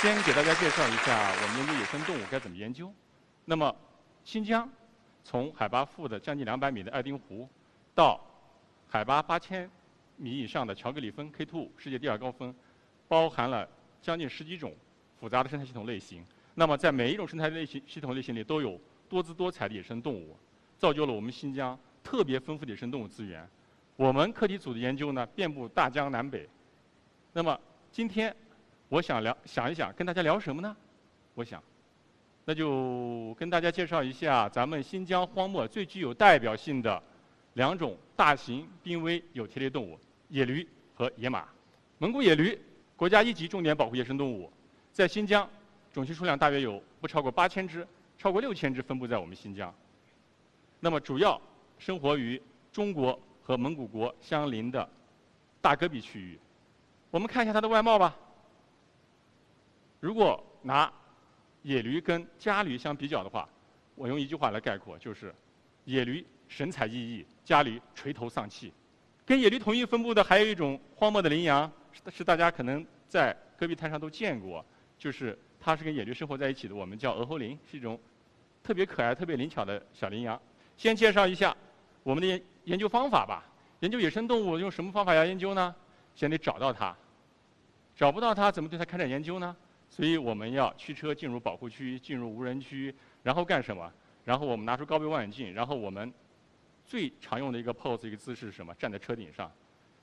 先给大家介绍一下我们研究野生动物该怎么研究。那么，新疆从海拔负的将近两百米的爱丁湖，到海拔八千米以上的乔格里峰 K2 世界第二高峰，包含了将近十几种复杂的生态系统类型。那么，在每一种生态类型系统类型里，都有多姿多彩的野生动物，造就了我们新疆特别丰富的野生动物资源。我们课题组的研究呢，遍布大江南北。那么，今天我想聊，想一想，跟大家聊什么呢？我想，那就跟大家介绍一下咱们新疆荒漠最具有代表性的两种大型濒危有蹄类动物。野驴和野马，蒙古野驴，国家一级重点保护野生动物，在新疆种群数量大约有不超过八千只，超过六千只分布在我们新疆。那么主要生活于中国和蒙古国相邻的大戈壁区域。我们看一下它的外貌吧。如果拿野驴跟家驴相比较的话，我用一句话来概括，就是野驴神采奕奕，家驴垂头丧气。跟野驴同一分布的还有一种荒漠的羚羊，是是大家可能在戈壁滩上都见过，就是它是跟野驴生活在一起的，我们叫鹅喉羚，是一种特别可爱、特别灵巧的小羚羊。先介绍一下我们的研研究方法吧。研究野生动物用什么方法来研究呢？先得找到它，找不到它怎么对它开展研究呢？所以我们要驱车进入保护区、进入无人区，然后干什么？然后我们拿出高倍望远镜，然后我们。最常用的一个 pose 一个姿势是什么？站在车顶上，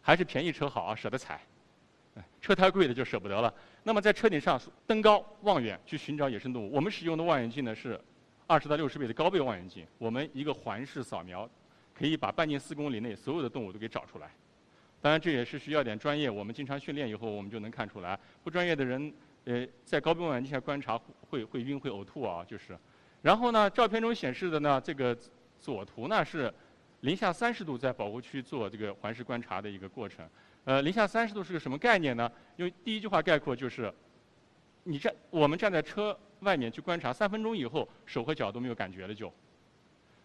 还是便宜车好啊，舍得踩。车太贵的就舍不得了。那么在车顶上登高望远去寻找野生动物，我们使用的望远镜呢是二十到六十倍的高倍望远镜。我们一个环视扫描，可以把半径四公里内所有的动物都给找出来。当然这也是需要点专业，我们经常训练以后我们就能看出来。不专业的人，呃，在高倍望远镜下观察会会晕会呕吐啊，就是。然后呢，照片中显示的呢，这个左图呢是。零下三十度在保护区做这个环视观察的一个过程，呃，零下三十度是个什么概念呢？用第一句话概括就是，你站我们站在车外面去观察，三分钟以后手和脚都没有感觉了就。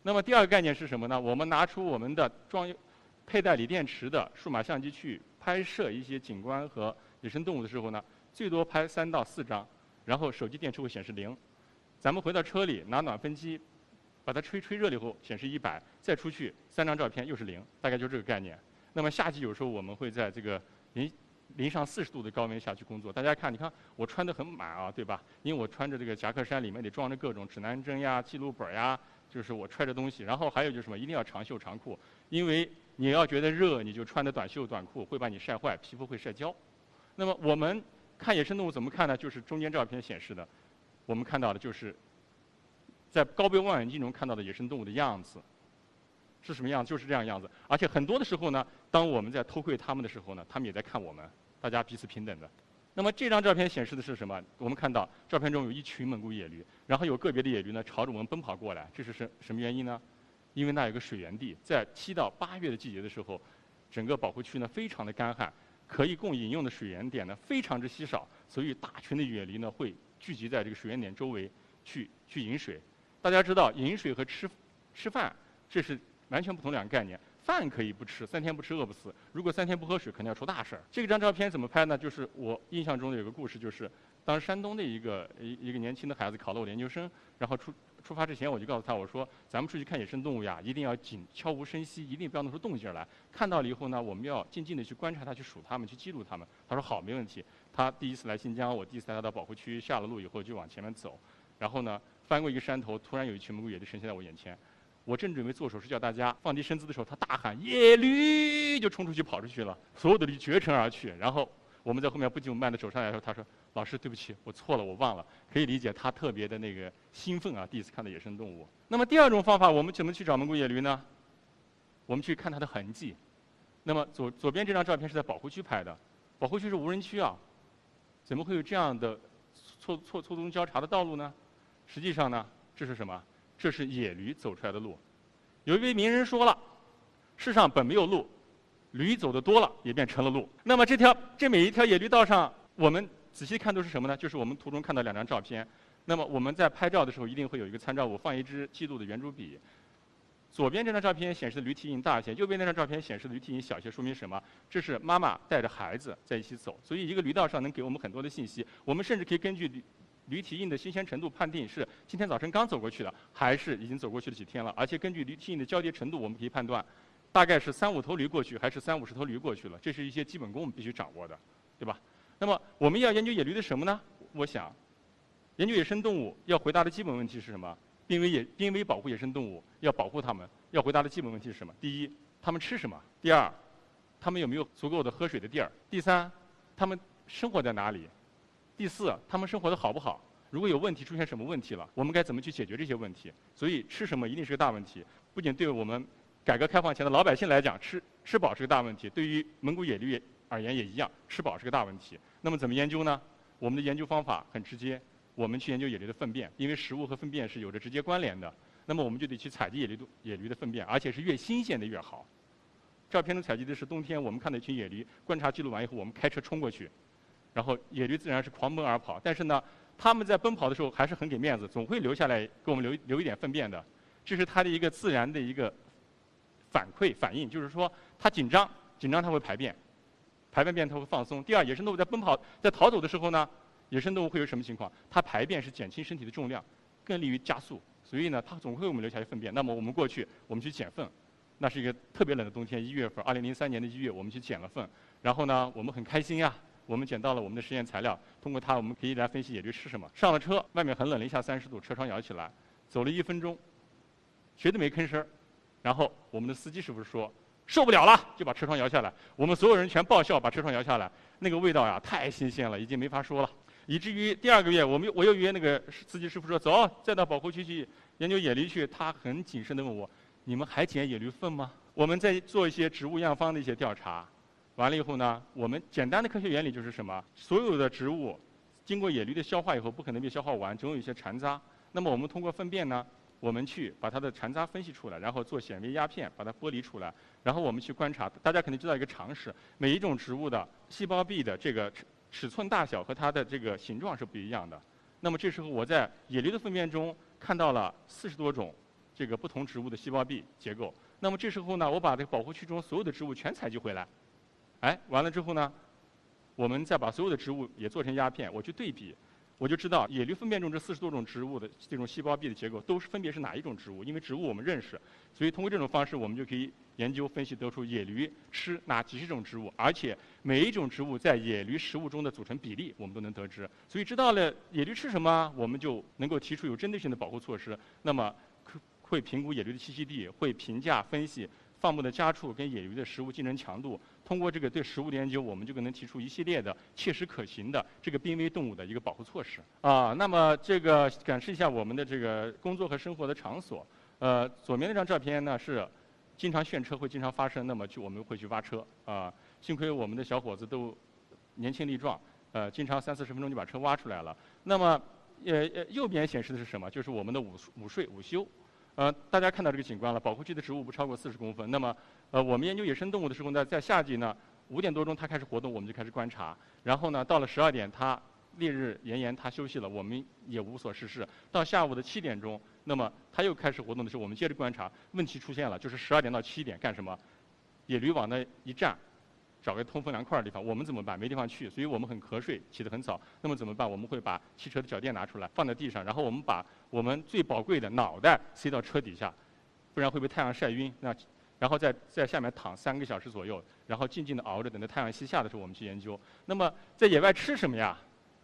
那么第二个概念是什么呢？我们拿出我们的装佩戴锂电池的数码相机去拍摄一些景观和野生动物的时候呢，最多拍三到四张，然后手机电池会显示零。咱们回到车里拿暖风机。把它吹吹热了以后显示一百，再出去三张照片又是零，大概就这个概念。那么夏季有时候我们会在这个零零上四十度的高温下去工作。大家看，你看我穿的很满啊，对吧？因为我穿着这个夹克衫，里面得装着各种指南针呀、记录本呀，就是我揣着东西。然后还有就是什么，一定要长袖长裤，因为你要觉得热，你就穿的短袖短裤会把你晒坏，皮肤会晒焦。那么我们看野生动物怎么看呢？就是中间照片显示的，我们看到的就是。在高倍望远镜中看到的野生动物的样子是什么样？就是这样样子。而且很多的时候呢，当我们在偷窥它们的时候呢，它们也在看我们，大家彼此平等的。那么这张照片显示的是什么？我们看到照片中有一群蒙古野驴，然后有个别的野驴呢朝着我们奔跑过来，这是什什么原因呢？因为那有个水源地，在七到八月的季节的时候，整个保护区呢非常的干旱，可以供饮用的水源点呢非常之稀少，所以大群的野驴呢会聚集在这个水源点周围去去饮水。大家知道，饮水和吃吃饭这是完全不同两个概念。饭可以不吃，三天不吃饿不死；如果三天不喝水，肯定要出大事儿。这张照片怎么拍呢？就是我印象中的有个故事，就是当山东的一个一一个年轻的孩子考了我的研究生，然后出 出发之前，我就告诉他，我说咱们出去看野生动物呀，一定要紧悄无声息，一定不要弄出动静来。看到了以后呢，我们要静静的去观察它，去数它们，去记录它们。他说好，没问题。他第一次来新疆，我第一次带他到保护区，下了路以后就往前面走，然后呢。翻过一个山头，突然有一群蒙古野驴呈现在我眼前。我正准备做手势叫大家放低身姿的时候，他大喊“野驴”，就冲出去跑出去了。所有的驴绝尘而去。然后我们在后面不紧不慢的走上来的时候，他说：“老师，对不起，我错了，我忘了。”可以理解他特别的那个兴奋啊，第一次看到野生动物。那么第二种方法，我们怎么去找蒙古野驴呢？我们去看它的痕迹。那么左左边这张照片是在保护区拍的，保护区是无人区啊，怎么会有这样的错错错综交叉的道路呢？实际上呢，这是什么？这是野驴走出来的路。有一位名人说了：“世上本没有路，驴走的多了也变成了路。”那么这条这每一条野驴道上，我们仔细看都是什么呢？就是我们图中看到两张照片。那么我们在拍照的时候一定会有一个参照物，放一支记录的圆珠笔。左边这张照片显示的驴蹄印大一些，右边那张照片显示的驴蹄印小一些，说明什么？这是妈妈带着孩子在一起走，所以一个驴道上能给我们很多的信息。我们甚至可以根据驴驴蹄印的新鲜程度判定是今天早晨刚走过去的，还是已经走过去了几天了。而且根据驴蹄印的交叠程度，我们可以判断，大概是三五头驴过去，还是三五十头驴过去了。这是一些基本功我们必须掌握的，对吧？那么我们要研究野驴的什么呢？我想，研究野生动物要回答的基本问题是什么？濒危野濒危保护野生动物要保护它们，要回答的基本问题是什么？第一，它们吃什么？第二，它们有没有足够的喝水的地儿？第三，它们生活在哪里？第四，它们生活的好不好？如果有问题，出现什么问题了？我们该怎么去解决这些问题？所以吃什么一定是个大问题。不仅对我们改革开放前的老百姓来讲，吃吃饱是个大问题；对于蒙古野驴而言也一样，吃饱是个大问题。那么怎么研究呢？我们的研究方法很直接。我们去研究野驴的粪便，因为食物和粪便是有着直接关联的。那么我们就得去采集野驴的野驴的粪便，而且是越新鲜的越好。照片中采集的是冬天，我们看到一群野驴，观察记录完以后，我们开车冲过去，然后野驴自然是狂奔而跑。但是呢，他们在奔跑的时候还是很给面子，总会留下来给我们留留一点粪便的。这是它的一个自然的一个反馈反应，就是说它紧张，紧张它会排便，排完便它会放松。第二，野生动物在奔跑在逃走的时候呢。野生动物会有什么情况？它排便是减轻身体的重量，更利于加速。所以呢，它总会给我们留下一粪便。那么我们过去，我们去捡粪。那是一个特别冷的冬天，一月份，二零零三年的一月，我们去捡了粪。然后呢，我们很开心呀，我们捡到了我们的实验材料。通过它，我们可以来分析野驴吃什么。上了车，外面很冷，零下三十度，车窗摇起来，走了一分钟，谁都没吭声儿然后我们的司机师傅说受不了了，就把车窗摇下来。我们所有人全爆笑，把车窗摇下来。那个味道呀，太新鲜了，已经没法说了。以至于第二个月，我们我又约那个司机师傅说走，再到保护区去研究野驴去。他很谨慎地问我：“你们还捡野驴粪吗？”我们在做一些植物样方的一些调查，完了以后呢，我们简单的科学原理就是什么？所有的植物经过野驴的消化以后，不可能被消化完，总有一些残渣。那么我们通过粪便呢，我们去把它的残渣分析出来，然后做显微压片把它剥离出来，然后我们去观察。大家肯定知道一个常识：每一种植物的细胞壁的这个。尺寸大小和它的这个形状是不一样的。那么这时候我在野驴的粪便中看到了四十多种这个不同植物的细胞壁结构。那么这时候呢，我把这个保护区中所有的植物全采集回来，哎，完了之后呢，我们再把所有的植物也做成压片，我去对比。我就知道野驴粪便中这四十多种植物的这种细胞壁的结构都是分别是哪一种植物，因为植物我们认识，所以通过这种方式我们就可以研究分析得出野驴吃哪几十种植物，而且每一种植物在野驴食物中的组成比例我们都能得知，所以知道了野驴吃什么，我们就能够提出有针对性的保护措施。那么会评估野驴的栖息地，会评价分析放牧的家畜跟野驴的食物竞争强度。通过这个对食物的研究，我们就可能提出一系列的切实可行的这个濒危动物的一个保护措施啊。那么这个展示一下我们的这个工作和生活的场所。呃，左边那张照片呢是经常炫车会经常发生，那么就我们会去挖车啊。幸亏我们的小伙子都年轻力壮，呃，经常三四十分钟就把车挖出来了。那么呃呃，右边显示的是什么？就是我们的午午睡午休。呃，大家看到这个景观了，保护区的植物不超过四十公分。那么，呃，我们研究野生动物的时候呢，在夏季呢，五点多钟它开始活动，我们就开始观察。然后呢，到了十二点，它烈日炎炎，它休息了，我们也无所事事。到下午的七点钟，那么它又开始活动的时候，我们接着观察。问题出现了，就是十二点到七点干什么？野驴往那一站。找个通风凉快的地方，我们怎么办？没地方去，所以我们很瞌睡，起得很早。那么怎么办？我们会把汽车的脚垫拿出来放在地上，然后我们把我们最宝贵的脑袋塞到车底下，不然会被太阳晒晕。那然后在在下面躺三个小时左右，然后静静的熬着，等到太阳西下的时候我们去研究。那么在野外吃什么呀？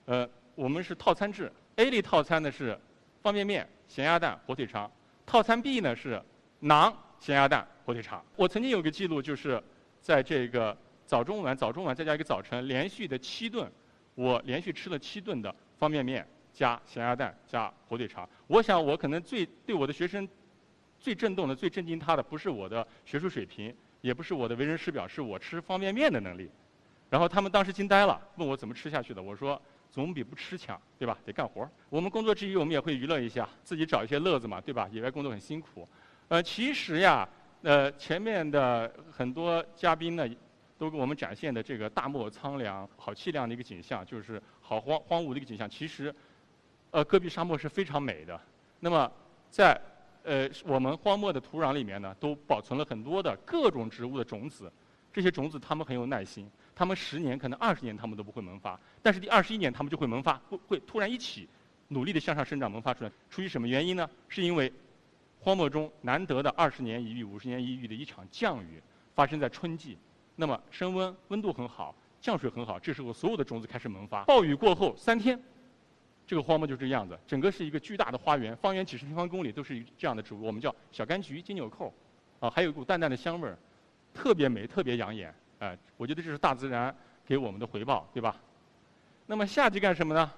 呃，我们是套餐制，A 类套餐呢是方便面、咸鸭蛋、火腿肠；套餐 B 呢是馕、咸鸭蛋、火腿肠。我曾经有个记录，就是在这个。早中晚早中晚再加一个早晨，连续的七顿，我连续吃了七顿的方便面加咸鸭蛋加火腿肠。我想我可能最对我的学生最震动的、最震惊他的，不是我的学术水平，也不是我的为人师表，是我吃方便面的能力。然后他们当时惊呆了，问我怎么吃下去的。我说总比不吃强，对吧？得干活。我们工作之余，我们也会娱乐一下，自己找一些乐子嘛，对吧？野外工作很辛苦。呃，其实呀，呃，前面的很多嘉宾呢，都给我们展现的这个大漠苍凉、好凄凉的一个景象，就是好荒荒芜的一个景象。其实，呃，戈壁沙漠是非常美的。那么，在呃我们荒漠的土壤里面呢，都保存了很多的各种植物的种子。这些种子它们很有耐心。他们十年可能二十年他们都不会萌发，但是第二十一年他们就会萌发，会会突然一起努力的向上生长萌发出来。出于什么原因呢？是因为荒漠中难得的二十年一遇、五十年一遇的一场降雨发生在春季，那么升温温度很好，降水很好，这时候所有的种子开始萌发。暴雨过后三天，这个荒漠就这个样子，整个是一个巨大的花园，方圆几十平方公里都是这样的植物，我们叫小柑橘、金纽扣，啊，还有一股淡淡的香味儿，特别美，特别养眼。哎，我觉得这是大自然给我们的回报，对吧？那么夏季干什么呢？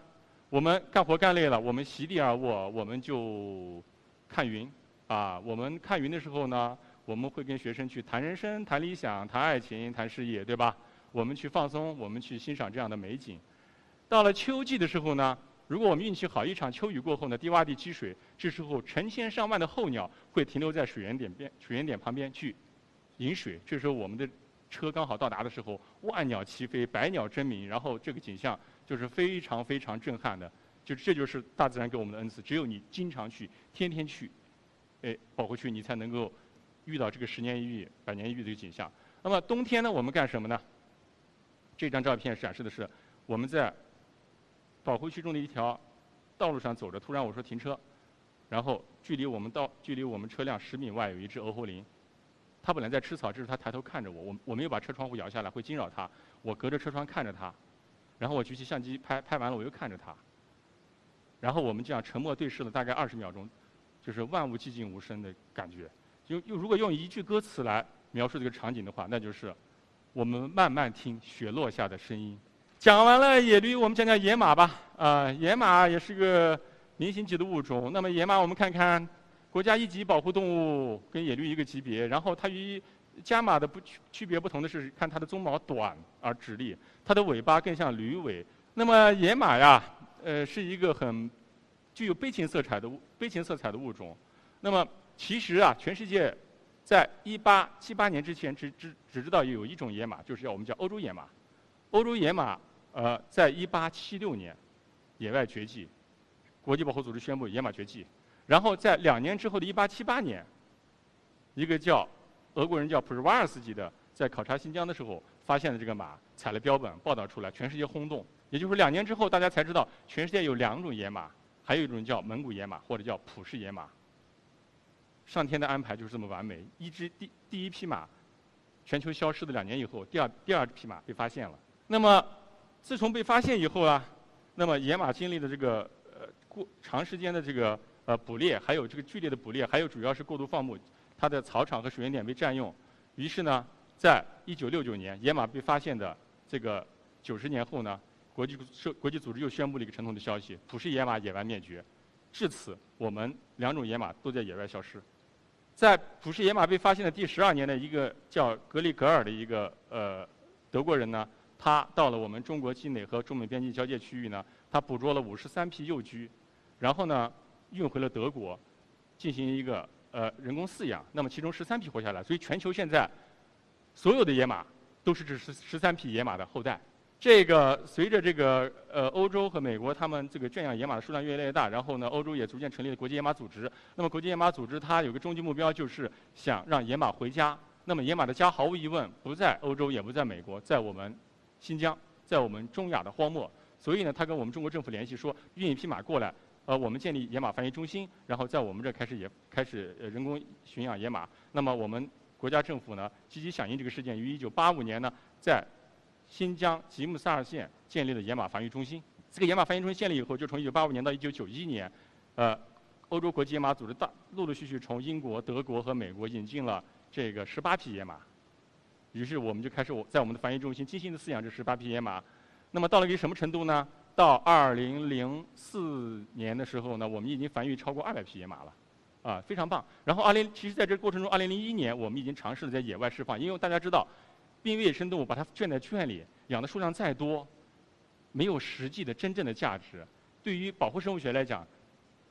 我们干活干累了，我们席地而卧，我们就看云。啊，我们看云的时候呢，我们会跟学生去谈人生、谈理想、谈爱情、谈事业，对吧？我们去放松，我们去欣赏这样的美景。到了秋季的时候呢，如果我们运气好，一场秋雨过后呢，低洼地积水，这时候成千上万的候鸟会停留在水源点边、水源点旁边去饮水。这时候我们的车刚好到达的时候，万鸟齐飞，百鸟争鸣，然后这个景象就是非常非常震撼的。就这就是大自然给我们的恩赐，只有你经常去，天天去，哎，跑过去，你才能够遇到这个十年一遇、百年一遇的一个景象。那么冬天呢，我们干什么呢？这张照片展示的是我们在保护区中的一条道路上走着，突然我说停车，然后距离我们到距离我们车辆十米外有一只鹅喉羚。它本来在吃草，这时它抬头看着我，我我没有把车窗户摇下来，会惊扰它。我隔着车窗看着它，然后我举起相机拍，拍完了我又看着它，然后我们这样沉默对视了大概二十秒钟，就是万物寂静无声的感觉。用用如果用一句歌词来描述这个场景的话，那就是我们慢慢听雪落下的声音。讲完了野驴，我们讲讲野马吧。啊，野马也是个明星级的物种。那么野马，我们看看。国家一级保护动物跟野驴一个级别，然后它与家马的不区区别不同的是，看它的鬃毛短而直立，它的尾巴更像驴尾。那么野马呀，呃，是一个很具有悲情色彩的悲情色彩的物种。那么其实啊，全世界在一八七八年之前只只只知道有一种野马，就是叫我们叫欧洲野马。欧洲野马呃，在一八七六年野外绝迹，国际保护组织宣布野马绝迹。然后在两年之后的1878年，一个叫俄国人叫普什瓦尔斯基的，在考察新疆的时候发现了这个马，采了标本，报道出来，全世界轰动。也就是两年之后，大家才知道全世界有两种野马，还有一种叫蒙古野马或者叫普氏野马。上天的安排就是这么完美，一只第第一匹马全球消失的两年以后，第二第二匹马被发现了。那么自从被发现以后啊，那么野马经历的这个呃过长时间的这个。呃，捕猎还有这个剧烈的捕猎，还有主要是过度放牧，它的草场和水源点被占用。于是呢，在一九六九年野马被发现的这个九十年后呢，国际社国际组织又宣布了一个沉痛的消息：普氏野马野外灭绝。至此，我们两种野马都在野外消失。在普氏野马被发现的第十二年的一个叫格里格尔的一个呃德国人呢，他到了我们中国境内和中美边境交界区域呢，他捕捉了五十三匹幼驹，然后呢。运回了德国，进行一个呃人工饲养。那么其中十三匹活下来，所以全球现在所有的野马都是这十十三匹野马的后代。这个随着这个呃欧洲和美国他们这个圈养野马的数量越来越大，然后呢欧洲也逐渐成立了国际野马组织。那么国际野马组织它有个终极目标就是想让野马回家。那么野马的家毫无疑问不在欧洲，也不在美国，在我们新疆，在我们中亚的荒漠。所以呢，他跟我们中国政府联系说，运一匹马过来。呃，我们建立野马繁育中心，然后在我们这开始也开始人工驯养野马。那么我们国家政府呢，积极响应这个事件，于1985年呢，在新疆吉木萨尔县建立了野马繁育中心。这个野马繁育中心建立以后，就从1985年到1991年，呃，欧洲国际野马组织大陆陆续续从英国、德国和美国引进了这个18匹野马。于是我们就开始我在我们的繁育中心精心的饲养这18匹野马。那么到了一个什么程度呢？到二零零四年的时候呢，我们已经繁育超过二百匹野马了，啊，非常棒。然后二零，其实在这个过程中，二零零一年我们已经尝试了在野外释放，因为大家知道，濒危野生动物把它圈在圈里，养的数量再多，没有实际的真正的价值。对于保护生物学来讲，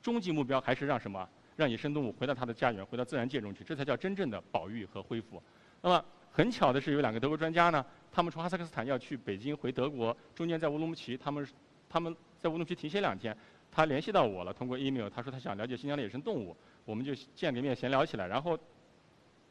终极目标还是让什么？让野生动物回到它的家园，回到自然界中去，这才叫真正的保育和恢复。那么很巧的是，有两个德国专家呢，他们从哈萨克斯坦要去北京回德国，中间在乌鲁木齐，他们他们在乌鲁木齐停歇两天。他联系到我了，通过 email，他说他想了解新疆的野生动物，我们就见个面闲聊起来。然后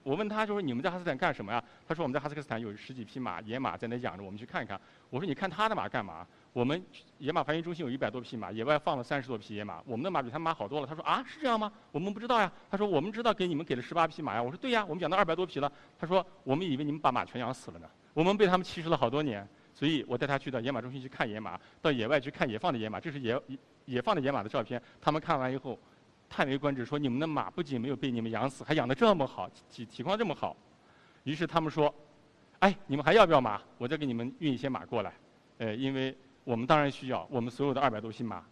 我问他，就说你们在哈萨克斯坦干什么呀？他说我们在哈萨克斯坦有十几匹马，野马在那养着，我们去看一看。我说你看他的马干嘛？我们野马繁育中心有一百多匹马，野外放了三十多匹野马，我们的马比他们马好多了。他说啊，是这样吗？我们不知道呀。他说我们知道给你们给了十八匹马呀。我说对呀，我们养到二百多匹了。他说我们以为你们把马全养死了呢，我们被他们歧视了好多年。所以我带他去到野马中心去看野马，到野外去看野放的野马，这是野野放的野马的照片。他们看完以后，叹为观止，说你们的马不仅没有被你们养死，还养得这么好，体体况这么好。于是他们说，哎，你们还要不要马？我再给你们运一些马过来。呃，因为我们当然需要，我们所有的二百多匹马。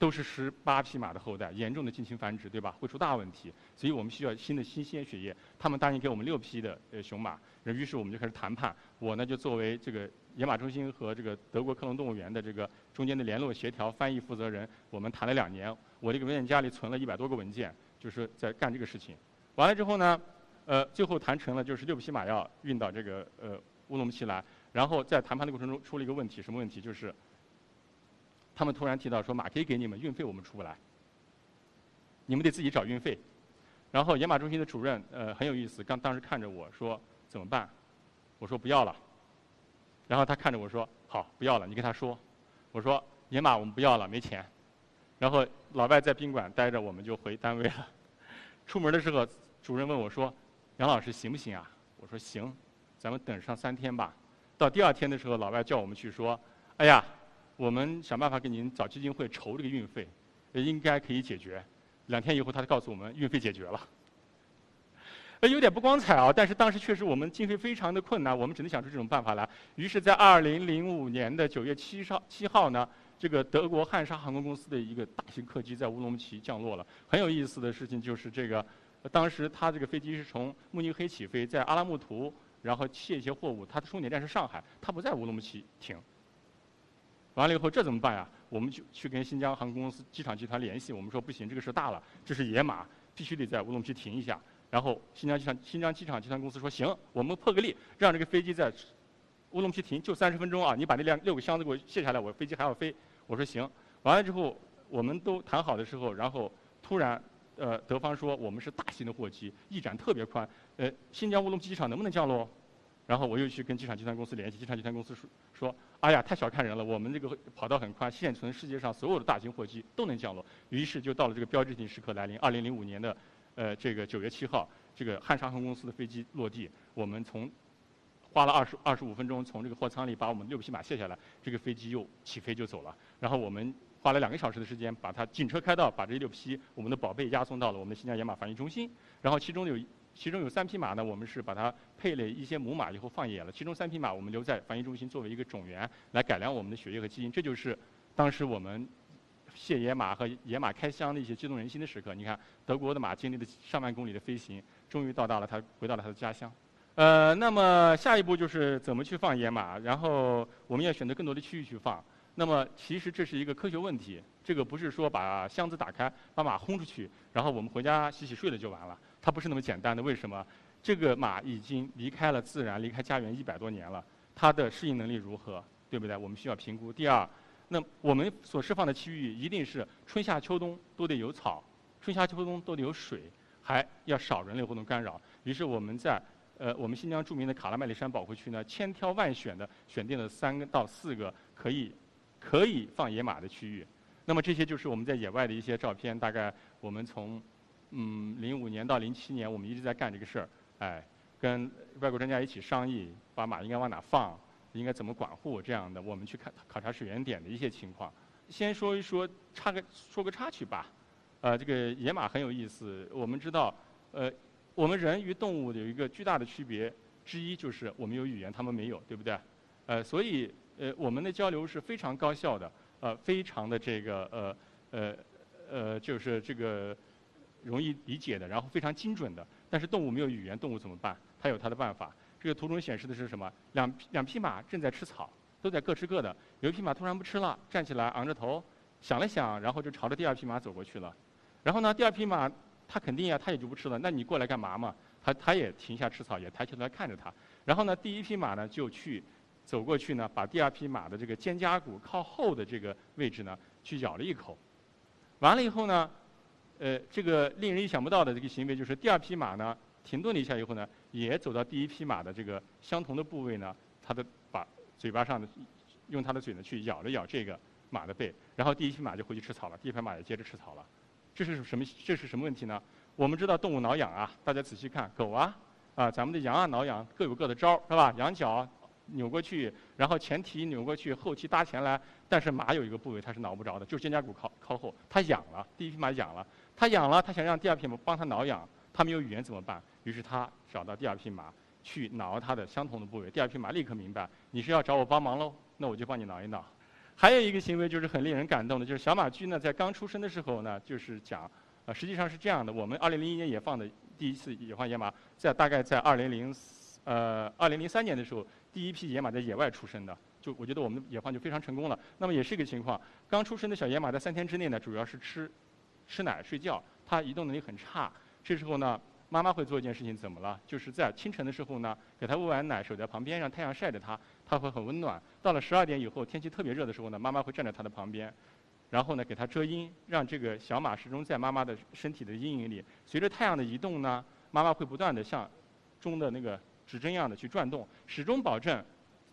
都是十八匹马的后代，严重的近亲繁殖，对吧？会出大问题，所以我们需要新的新鲜血液。他们答应给我们六匹的呃雄马，于是我们就开始谈判。我呢就作为这个野马中心和这个德国克隆动物园的这个中间的联络协调翻译负责人，我们谈了两年。我这个文件夹里存了一百多个文件，就是在干这个事情。完了之后呢，呃，最后谈成了，就是六匹马要运到这个呃乌鲁木齐来。然后在谈判的过程中出了一个问题，什么问题？就是。他们突然提到说马可以给你们运费，我们出不来，你们得自己找运费。然后野马中心的主任呃很有意思，刚当时看着我说怎么办？我说不要了。然后他看着我说好不要了，你跟他说。我说野马我们不要了，没钱。然后老外在宾馆待着，我们就回单位了。出门的时候，主任问我说杨老师行不行啊？我说行，咱们等上三天吧。到第二天的时候，老外叫我们去说，我们想办法给您找基金会筹这个运费，应该可以解决。两天以后，他就告诉我们运费解决了。呃，有点不光彩啊，但是当时确实我们经费非常的困难，我们只能想出这种办法来。于是，在二零零五年的九月七号七号呢，这个德国汉莎航空公司的一个大型客机在乌鲁木齐降落了。很有意思的事情就是这个，当时他这个飞机是从慕尼黑起飞，在阿拉木图，然后卸一些货物。它的终点站是上海，它不在乌鲁木齐停。完了以后，这怎么办呀？我们就去跟新疆航空公司机场集团联系。我们说不行，这个事大了，这是野马，必须得在乌鲁木齐停一下。然后新疆机场新疆机场集团公司说行，我们破个例，让这个飞机在乌鲁木齐停，就三十分钟啊！你把那辆六个箱子给我卸下来，我飞机还要飞。我说行。完了之后，我们都谈好的时候，然后突然，呃，德方说我们是大型的货机，翼展特别宽，呃，新疆乌鲁木齐机场能不能降落？然后我又去跟机场集团公司联系，机场集团公司说说，哎呀，太小看人了，我们这个跑道很宽，现存世界上所有的大型货机都能降落。于是就到了这个标志性时刻来临，二零零五年的，呃，这个九月七号，这个汉莎航空公司的飞机落地，我们从花了二十二十五分钟从这个货舱里把我们六匹马卸下来，这个飞机又起飞就走了。然后我们花了两个小时的时间，把它警车开道，把这六匹我们的宝贝押送到了我们的新疆野马繁育中心。然后其中有。其中有三匹马呢，我们是把它配了一些母马以后放野了。其中三匹马我们留在繁育中心作为一个种源，来改良我们的血液和基因。这就是当时我们卸野马和野马开箱的一些激动人心的时刻。你看，德国的马经历了上万公里的飞行，终于到达了它，回到了它的家乡。呃，那么下一步就是怎么去放野马，然后我们要选择更多的区域去放。那么其实这是一个科学问题，这个不是说把箱子打开，把马轰出去，然后我们回家洗洗睡了就完了。它不是那么简单的，为什么？这个马已经离开了自然，离开家园一百多年了，它的适应能力如何？对不对？我们需要评估。第二，那我们所释放的区域一定是春夏秋冬都得有草，春夏秋冬都得有水，还要少人类活动干扰。于是我们在呃我们新疆著名的卡拉麦里山保护区呢，千挑万选的选定了三个到四个可以可以放野马的区域。那么这些就是我们在野外的一些照片，大概我们从。嗯，零五年到零七年，我们一直在干这个事儿，哎，跟外国专家一起商议，把马应该往哪放，应该怎么管护这样的，我们去看考察水源点的一些情况。先说一说插个说个插曲吧，呃，这个野马很有意思。我们知道，呃，我们人与动物有一个巨大的区别之一，就是我们有语言，他们没有，对不对？呃，所以呃，我们的交流是非常高效的，呃，非常的这个呃呃呃，就是这个。容易理解的，然后非常精准的。但是动物没有语言，动物怎么办？它有它的办法。这个图中显示的是什么？两两匹马正在吃草，都在各吃各的。有一匹马突然不吃了，站起来昂着头，想了想，然后就朝着第二匹马走过去了。然后呢，第二匹马它肯定呀，它也就不吃了。那你过来干嘛嘛？它它也停下吃草，也抬起头来看着它。然后呢，第一匹马呢就去走过去呢，把第二匹马的这个肩胛骨靠后的这个位置呢去咬了一口。完了以后呢，呃，这个令人意想不到的这个行为就是第二匹马呢停顿了一下以后呢，也走到第一匹马的这个相同的部位呢，它的把嘴巴上的用它的嘴呢去咬了咬这个马的背，然后第一匹马就回去吃草了，第一匹马也接着吃草了。这是什么？这是什么问题呢？我们知道动物挠痒啊，大家仔细看，狗啊，啊，咱们的羊啊挠痒各有各的招儿，是吧？羊角扭过去，然后前蹄扭过去，后蹄搭前来。但是马有一个部位它是挠不着的，就是肩胛骨靠靠后，它痒了，第一匹马痒了，他痒了，他想让第二匹马帮他挠痒，他没有语言怎么办？于是他找到第二匹马去挠它的相同的部位，第二匹马立刻明白，你是要找我帮忙喽，那我就帮你挠一挠。还有一个行为就是很令人感动的，就是小马驹呢在刚出生的时候呢，就是讲，呃，实际上是这样的，我们二零零一年野放的第一次野放野马，在大概在二零零，呃，二零零三年的时候，第一批野马在野外出生的。就我觉得我们野放就非常成功了。那么也是一个情况，刚出生的小野马在三天之内呢，主要是吃吃奶、睡觉，他移动能力很差。这时候呢，妈妈会做一件事情，怎么了？就是在清晨的时候呢，给他喂完奶，守在旁边，让太阳晒着他，他会很温暖。到了十二点以后，天气特别热的时候呢，妈妈会站在他的旁边，然后呢给他遮阴，让这个小马始终在妈妈的身体的阴影里。随着太阳的移动呢，妈妈会不断的像钟的那个指针一样的去转动，始终保证。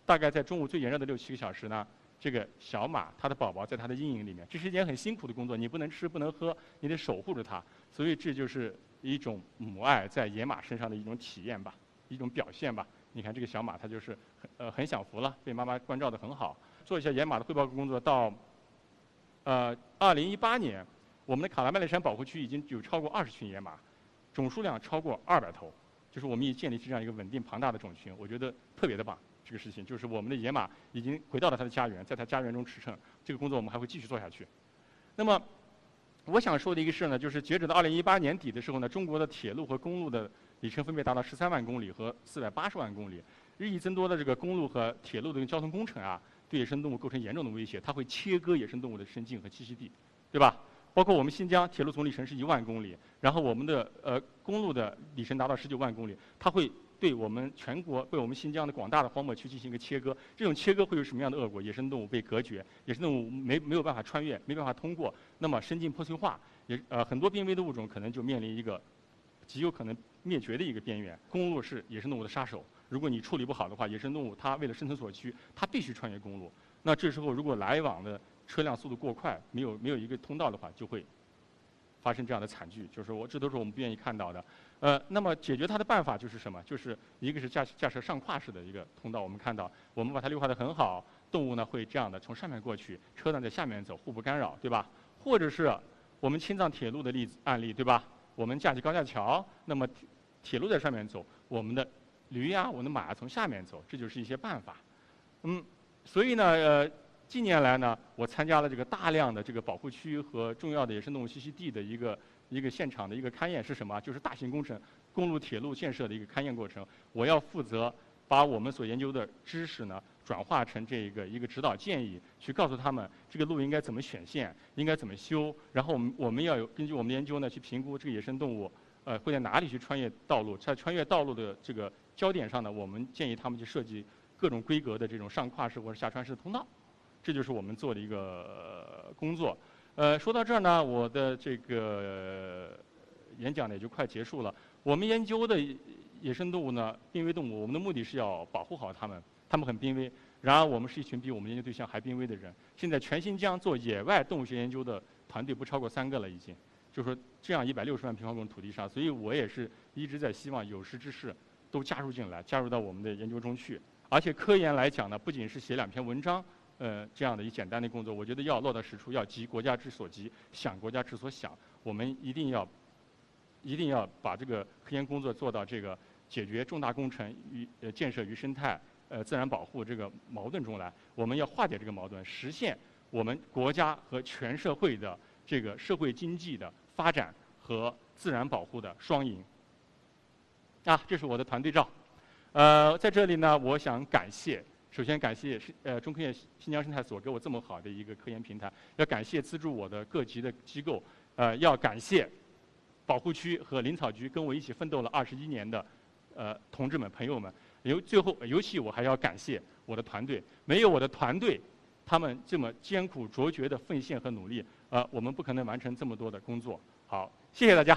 大概在中午最炎热的六七个小时呢，这个小马它的宝宝在它的阴影里面，这是一件很辛苦的工作，你不能吃不能喝，你得守护着它，所以这就是一种母爱在野马身上的一种体验吧，一种表现吧。你看这个小马，它就是很呃很享福了，被妈妈关照的很好。做一下野马的汇报工作，到呃二零一八年，我们的卡拉麦勒山保护区已经有超过二十群野马，总数量超过二百头，就是我们已建立起这样一个稳定庞大的种群，我觉得特别的棒。这个事情就是我们的野马已经回到了它的家园，在它家园中驰骋。这个工作我们还会继续做下去。那么，我想说的一个事呢，就是截止到二零一八年底的时候呢，中国的铁路和公路的里程分别达到十三万公里和四百八十万公里。日益增多的这个公路和铁路的交通工程啊，对野生动物构成严重的威胁，它会切割野生动物的生境和栖息地，对吧？包括我们新疆铁路总里程是一万公里，然后我们的呃公路的里程达到十九万公里，它会。对我们全国、对我们新疆的广大的荒漠区进行一个切割，这种切割会有什么样的恶果？野生动物被隔绝，野生动物没没有办法穿越，没办法通过，那么生境破碎化，也呃很多濒危的物种可能就面临一个极有可能灭绝的一个边缘。公路是野生动物的杀手，如果你处理不好的话，野生动物它为了生存所需，它必须穿越公路。那这时候如果来往的车辆速度过快，没有没有一个通道的话，就会发生这样的惨剧。就是我这都是我们不愿意看到的。呃，那么解决它的办法就是什么？就是一个是架架设上跨式的一个通道，我们看到我们把它绿化的很好，动物呢会这样的从上面过去，车呢在下面走，互不干扰，对吧？或者是我们青藏铁路的例子案例，对吧？我们架起高架桥，那么铁路在上面走，我们的驴呀，我们的马从下面走，这就是一些办法。嗯，所以呢，呃，近年来呢，我参加了这个大量的这个保护区和重要的野生动物栖息地的一个。一个现场的一个勘验是什么？就是大型工程，公路、铁路建设的一个勘验过程。我要负责把我们所研究的知识呢，转化成这个一个指导建议，去告诉他们这个路应该怎么选线，应该怎么修。然后我们我们要有根据我们的研究呢，去评估这个野生动物呃会在哪里去穿越道路，在穿越道路的这个焦点上呢，我们建议他们去设计各种规格的这种上跨式或者下穿式的通道。这就是我们做的一个工作。呃，说到这儿呢，我的这个演讲呢也就快结束了。我们研究的野生动物呢，濒危动物，我们的目的是要保护好它们，它们很濒危。然而，我们是一群比我们研究对象还濒危的人。现在全新疆做野外动物学研究的团队不超过三个了，已经。就说这样一百六十万平方公里土地上，所以我也是一直在希望有识之士都加入进来，加入到我们的研究中去。而且科研来讲呢，不仅是写两篇文章。呃，这样的一简单的工作，我觉得要落到实处，要急国家之所急，想国家之所想。我们一定要，一定要把这个科研工作做到这个解决重大工程与呃建设与生态、呃自然保护这个矛盾中来。我们要化解这个矛盾，实现我们国家和全社会的这个社会经济的发展和自然保护的双赢。啊，这是我的团队照。呃，在这里呢，我想感谢。首先感谢是呃中科院新疆生态所给我这么好的一个科研平台，要感谢资助我的各级的机构，呃，要感谢保护区和林草局跟我一起奋斗了二十一年的呃同志们朋友们。尤最后尤其我还要感谢我的团队，没有我的团队，他们这么艰苦卓绝的奉献和努力，呃，我们不可能完成这么多的工作。好，谢谢大家。